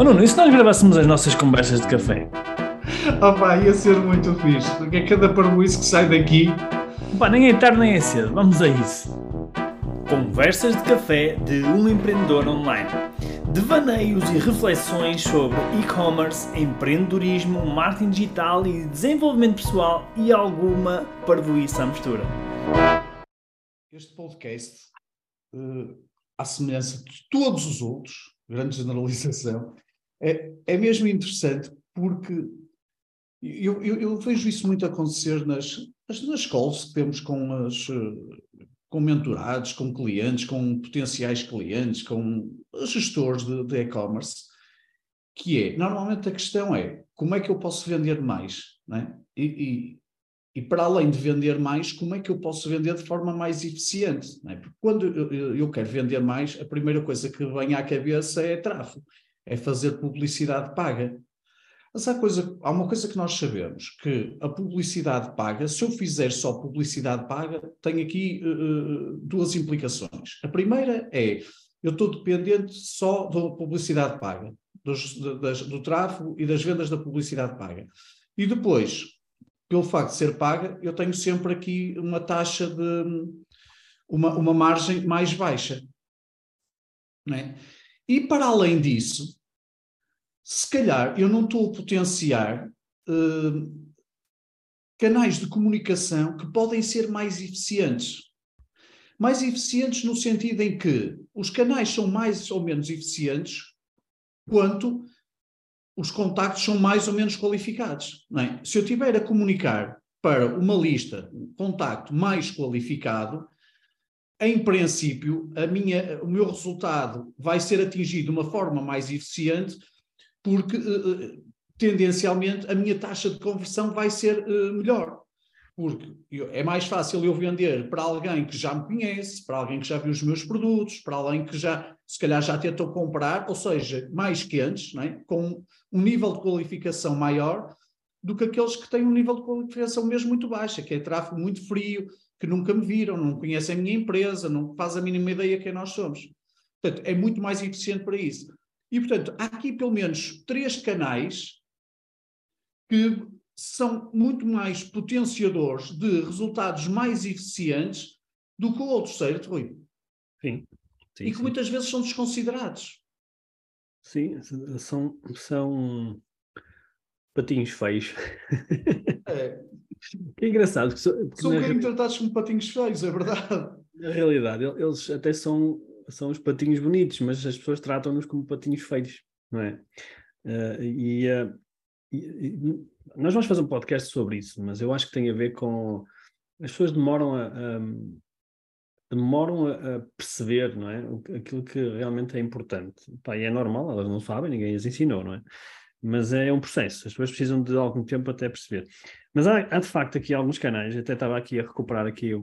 Oh Nuno, e se nós gravássemos as nossas conversas de café? Oh pá, ia ser muito fixe, porque é cada parboice que sai daqui. Pá, nem é tarde nem é cedo, vamos a isso. Conversas de café de um empreendedor online. Devaneios e reflexões sobre e-commerce, empreendedorismo, marketing digital e desenvolvimento pessoal e alguma parvoíça à mistura. Este podcast, uh, à semelhança de todos os outros, grande generalização, é, é mesmo interessante porque eu, eu, eu, vejo isso muito acontecer nas, nas calls que temos com, as, com mentorados, com clientes, com potenciais clientes, com gestores de e-commerce, que é, normalmente a questão é, como é que eu posso vender mais? Né? E, e, e, para além de vender mais, como é que eu posso vender de forma mais eficiente? Né? Porque quando eu, eu quero vender mais, a primeira coisa que vem à cabeça é tráfego, é fazer publicidade paga. Mas há, coisa, há uma coisa que nós sabemos, que a publicidade paga, se eu fizer só publicidade paga, tem aqui uh, duas implicações. A primeira é, eu estou dependente só da publicidade paga, dos, das, do tráfego e das vendas da publicidade paga. E depois, pelo facto de ser paga, eu tenho sempre aqui uma taxa de, uma, uma margem mais baixa. É? E para além disso, se calhar eu não estou a potenciar uh, canais de comunicação que podem ser mais eficientes. Mais eficientes no sentido em que os canais são mais ou menos eficientes quanto os contactos são mais ou menos qualificados. É? Se eu tiver a comunicar para uma lista, um contacto mais qualificado, em princípio, a minha, o meu resultado vai ser atingido de uma forma mais eficiente porque uh, tendencialmente a minha taxa de conversão vai ser uh, melhor. Porque é mais fácil eu vender para alguém que já me conhece, para alguém que já viu os meus produtos, para alguém que já, se calhar, já tentou comprar, ou seja, mais quentes, é? com um nível de qualificação maior do que aqueles que têm um nível de qualificação mesmo muito baixo, que é tráfego muito frio, que nunca me viram, não conhecem a minha empresa, não fazem a mínima ideia quem nós somos. Portanto, é muito mais eficiente para isso. E, portanto, há aqui pelo menos três canais que são muito mais potenciadores de resultados mais eficientes do que outros, certo, Rui? Sim. sim e que sim. muitas vezes são desconsiderados. Sim, são, são patinhos feios. É. é engraçado. Que são, são um bocadinho tratados como patinhos feios, é verdade. Na realidade, eles até são são os patinhos bonitos, mas as pessoas tratam-nos como patinhos feios, não é? Uh, e, uh, e, nós vamos fazer um podcast sobre isso, mas eu acho que tem a ver com as pessoas demoram a, a demoram a, perceber, não é? Aquilo que realmente é importante. Pá, e é normal, elas não sabem, ninguém as ensinou, não é? Mas é um processo, as pessoas precisam de algum tempo até perceber. Mas há, há de facto aqui alguns canais, até estava aqui a recuperar aqui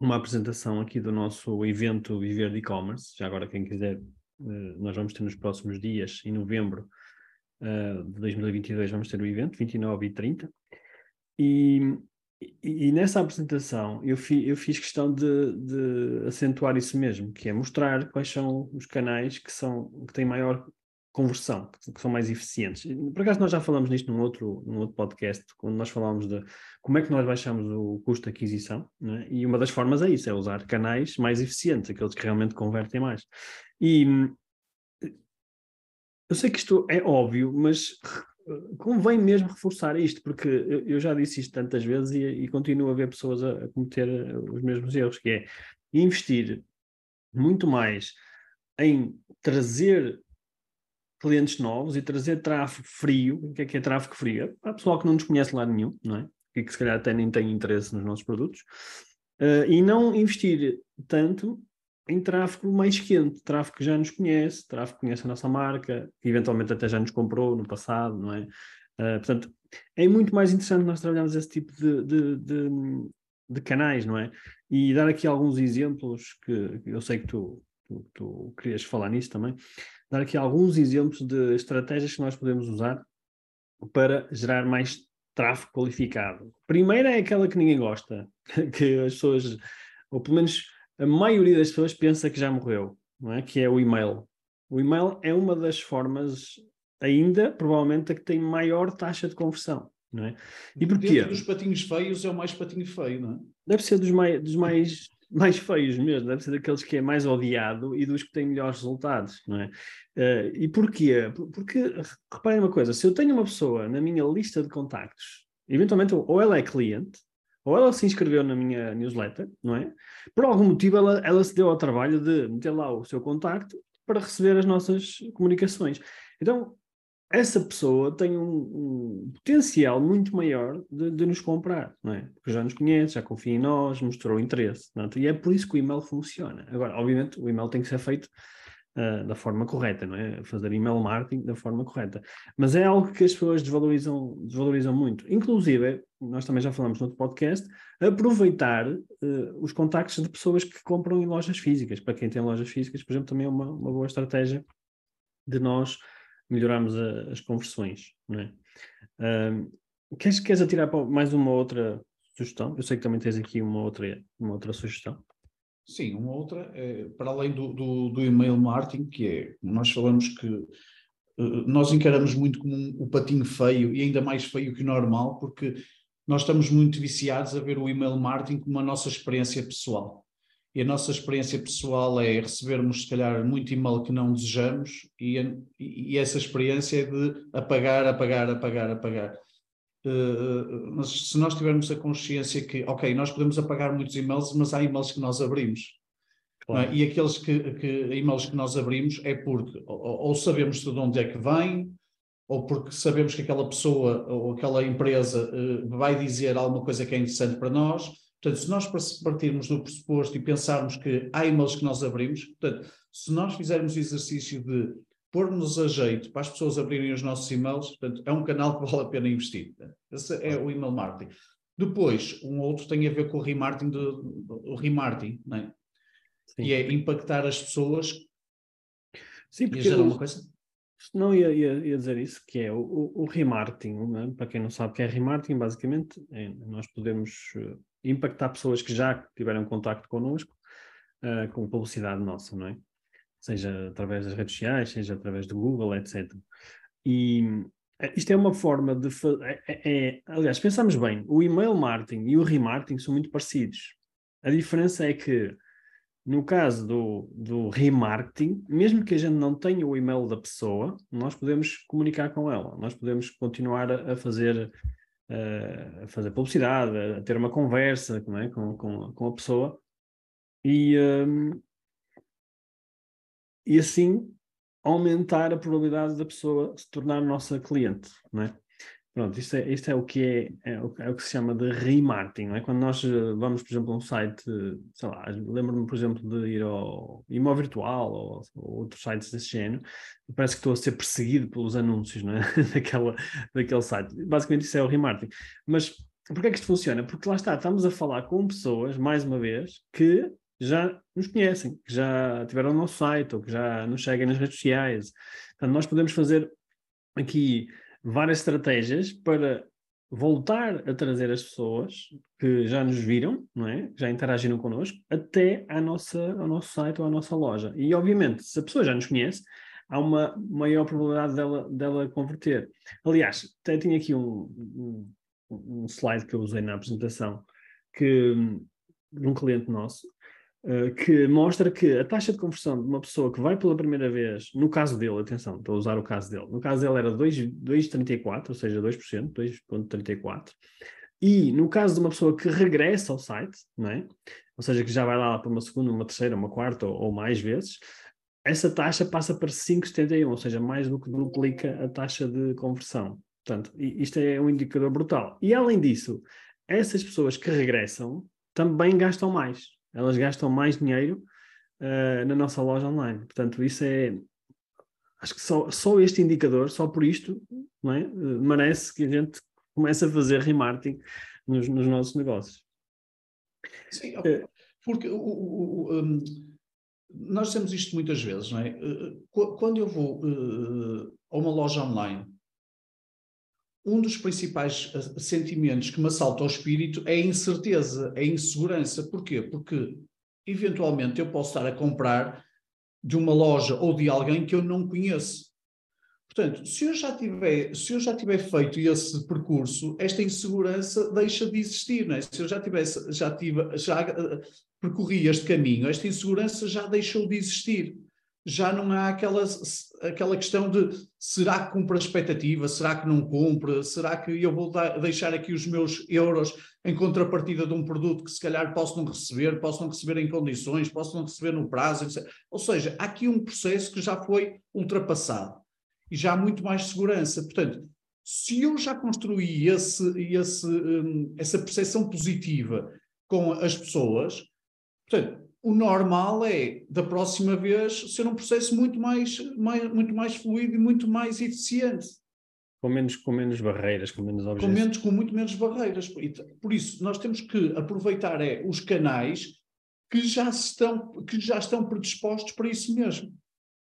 uma apresentação aqui do nosso evento Viver de E-Commerce. Já agora, quem quiser, eh, nós vamos ter nos próximos dias, em novembro eh, de 2022, vamos ter o evento, 29 e 30. E, e, e nessa apresentação eu, fi, eu fiz questão de, de, acentuar isso mesmo, que é mostrar quais são os canais que, são, que têm maior conversão, que são mais eficientes. Por acaso nós já falamos nisto num outro, num outro podcast, quando nós falámos de como é que nós baixamos o custo de aquisição, é? e uma das formas é isso, é usar canais mais eficientes, aqueles que realmente convertem mais. E eu sei que isto é óbvio, mas convém mesmo reforçar isto, porque eu, já disse isto tantas vezes e, e continuo a ver pessoas a, a cometer os mesmos erros, que é investir muito mais em trazer clientes novos e trazer tráfego frio. O que é que é tráfego frio? Há pessoal que não nos conhece lá nenhum, não é? E que se calhar até nem tem interesse nos nossos produtos. Uh, e não investir tanto em tráfego mais quente, tráfego que já nos conhece, tráfego que conhece a nossa marca, que eventualmente até já nos comprou no passado, não é? Uh, portanto, é muito mais interessante nós trabalharmos esse tipo de, de, de, de, canais, não é? E dar aqui alguns exemplos que eu sei que tu, tu, tu querias falar nisso também dar aqui alguns exemplos de estratégias que nós podemos usar para gerar mais tráfego qualificado. Primeira é aquela que ninguém gosta, que as pessoas, ou pelo menos a maioria das pessoas pensa que já morreu, não é? Que é o e-mail. O e-mail é uma das formas ainda provavelmente a que tem maior taxa de conversão. Não é? E porquê? Dentro dos patinhos feios é o mais patinho feio, não é? Deve ser dos mais, dos mais, mais feios mesmo, deve ser daqueles que é mais odiado e dos que têm melhores resultados, não é? Uh, e porquê? Porque, reparem uma coisa, se eu tenho uma pessoa na minha lista de contactos, eventualmente ou ela é cliente, ou ela se inscreveu na minha newsletter, não é? Por algum motivo ela, ela se deu ao trabalho de meter lá o seu contacto para receber as nossas comunicações. Então, essa pessoa tem um, um potencial muito maior de, de, nos comprar, não é? Porque já nos conhece, já confia em nós, mostrou interesse. É? E é por isso que o e-mail funciona. Agora, obviamente, o e-mail tem que ser feito uh, da forma correta, não é? Fazer email marketing da forma correta. Mas é algo que as pessoas desvalorizam, desvalorizam muito. Inclusive, nós também já falamos no outro podcast, aproveitar uh, os contactos de pessoas que compram em lojas físicas. Para quem tem lojas físicas, por exemplo, também é uma, uma boa estratégia de nós melhorarmos a, as conversões. Não é? Uh, queres, queres atirar mais uma outra sugestão? Eu sei que também tens aqui uma outra, uma outra sugestão. Sim, uma outra, é, para além do, do, do, email marketing, que é, nós falamos que uh, nós encaramos muito como um, o patinho feio e ainda mais feio que o normal, porque nós estamos muito viciados a ver o email marketing como a nossa experiência pessoal e a nossa experiência pessoal é recebermos, se calhar, muito e-mail que não desejamos e, e essa experiência é de apagar, apagar, apagar, apagar. Uh, mas se nós tivermos a consciência que, ok, nós podemos apagar muitos e-mails, mas há e-mails que nós abrimos. É? Claro. É? E aqueles que, que, e-mails que nós abrimos é porque ou, ou sabemos de onde é que vem, ou porque sabemos que aquela pessoa ou aquela empresa uh, vai dizer alguma coisa que é interessante para nós, Portanto, se nós partirmos do pressuposto e pensarmos que há e-mails que nós abrimos, portanto, se nós fizermos o exercício de pôr-nos a jeito para as pessoas abrirem os nossos e-mails, portanto, é um canal que vale a pena investir. Esse é o email marketing. Depois, um outro tem a ver com o remarketing, do, o remarketing, não é? E é impactar as pessoas. Sim, porque gerar uma coisa. Não ia, ia, ia, dizer isso, que é o, o, o remarketing. Né? Para quem não sabe o que é remarketing, basicamente, é, nós podemos eh, impactar pessoas que já tiveram contacto connosco uh, com publicidade nossa, não é? Seja através das redes sociais, seja através do Google, etc. E eh, isto é uma forma de. É, é, é, aliás, pensamos bem, o email marketing e o remarketing são muito parecidos. A diferença é que, no caso do, do remarketing, mesmo que a gente não tenha o e-mail da pessoa, nós podemos comunicar com ela, nós podemos continuar a, a fazer a fazer publicidade, a ter uma conversa é? com, com, com a pessoa e, um, e assim aumentar a probabilidade da pessoa se tornar nossa cliente, é? Pronto, isto é, isto é o que é, é o, é o que se chama de remarketing, não é? Quando nós eh, vamos, por exemplo, a um site, sei lá, lembro-me, por exemplo, de ir ao Imó Virtual ou, ou, outros sites desse género, parece que estou a ser perseguido pelos anúncios, não é? Daquela, daquele site. Basicamente isso é o remarketing. Mas porquê é que isto funciona? Porque lá está, estamos a falar com pessoas, mais uma vez, que já nos conhecem, que já tiveram no nosso site ou que já nos seguem nas redes sociais. Portanto, nós podemos fazer aqui várias estratégias para voltar a trazer as pessoas que já nos viram, não é? já interagiram connosco, até à nossa, ao nosso site ou à nossa loja. E, obviamente, se a pessoa já nos conhece, há uma maior probabilidade dela, dela converter. Aliás, até tinha aqui um, um, um slide que eu usei na apresentação, que de um cliente nosso, eh, que mostra que a taxa de conversão de uma pessoa que vai pela primeira vez, no caso dele, atenção, estou a usar o caso dele, no caso dele era 2,34, ou seja, 2%, 2,34%, e no caso de uma pessoa que regressa ao site, não é? ou seja, que já vai lá para uma segunda, uma terceira, uma quarta ou, ou mais vezes, essa taxa passa para 5,71, ou seja, mais do que duplica a taxa de conversão. Portanto, isto é um indicador brutal. E além disso, essas pessoas que regressam também gastam mais elas gastam mais dinheiro uh, na nossa loja online. Portanto, isso é. Acho que só, só este indicador, só por isto, não é? Uh, merece que a gente comece a fazer remarketing nos, nos nossos negócios. Sim, uh, porque o, o, o um, nós temos isto muitas vezes, não é? Quando eu vou a uma loja online um dos principais eh, sentimentos que me assalta ao espírito é a incerteza, é a insegurança. Porquê? Porque, eventualmente, eu posso estar a comprar de uma loja ou de alguém que eu não conheço. Portanto, se eu já tiver, se eu já tiver feito esse percurso, esta insegurança deixa de existir, não é? Se eu já tivesse, já tive, já uh, percorri este caminho, esta insegurança já deixou de existir. Já não há aquela, aquela questão de será que cumpre a expectativa, será que não cumpre, será que eu vou dar, deixar aqui os meus euros em contrapartida de um produto que se calhar posso não receber, posso não receber em condições, posso não receber no prazo, etc. Ou seja, há aqui um processo que já foi ultrapassado e já há muito mais segurança. Portanto, se eu já construí esse, esse, um, essa percepção positiva com as pessoas, portanto, o normal é, da próxima vez, ser um processo muito mais, mais, muito mais fluido e muito mais eficiente. Com menos, com menos barreiras, com menos objetos. Com, menos, com muito menos barreiras. Por isso, nós temos que aproveitar é, os canais que já, estão, que já estão predispostos para isso mesmo.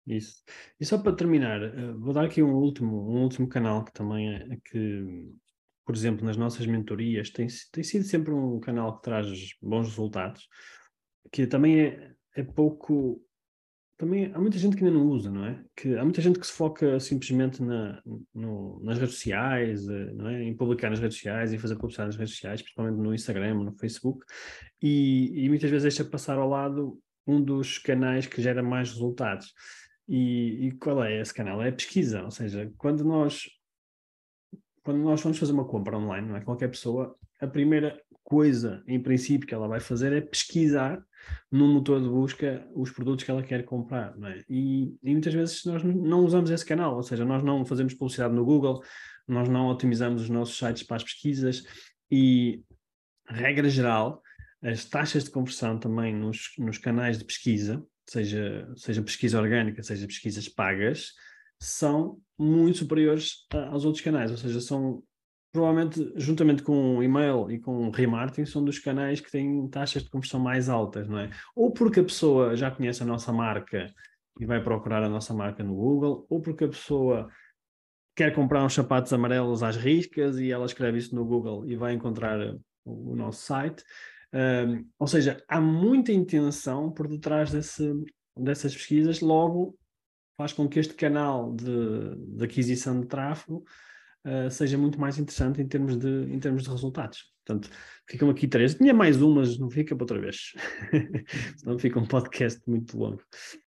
Isso. E só para terminar, eh, vou dar aqui um último, um último canal que também é que, por exemplo, nas nossas mentorias tem, tem sido sempre um canal que traz bons resultados, que também é, é pouco. Também há muita gente que ainda não usa, não é? Que há muita gente que se foca simplesmente na, no, nas redes sociais, eh, não é? Em publicar nas redes sociais, em fazer publicidade nas redes sociais, principalmente no Instagram, no Facebook, e, e muitas vezes deixa passar ao lado um dos canais que gera mais resultados. E, e, qual é esse canal? É a pesquisa, ou seja, quando nós quando nós vamos fazer uma compra online, não é? Qualquer pessoa, a primeira coisa, em princípio, que ela vai fazer é pesquisar no motor de busca os produtos que ela quer comprar, é? E, e muitas vezes nós não usamos esse canal, ou seja, nós não fazemos publicidade no Google, nós não otimizamos os nossos sites para as pesquisas e, regra geral, as taxas de conversão também nos, nos canais de pesquisa seja, seja pesquisa orgânica, seja pesquisas pagas, são muito superiores aos outros canais, ou seja, são provavelmente, juntamente com o e-mail e com o remarketing, são dos canais que têm taxas de conversão mais altas, não é? Ou porque a pessoa já conhece a nossa marca e vai procurar a nossa marca no Google, ou porque a pessoa quer comprar uns sapatos amarelos às riscas e ela escreve isso no Google e vai encontrar o, nosso site. Um, ou seja, há muita intenção por detrás desse, dessas pesquisas, logo faz com que este canal de, de aquisição de tráfego uh, seja muito mais interessante em termos de, em termos de resultados. Portanto, ficam aqui três. Tinha mais umas, não fica para outra vez. Senão fica um podcast muito longo.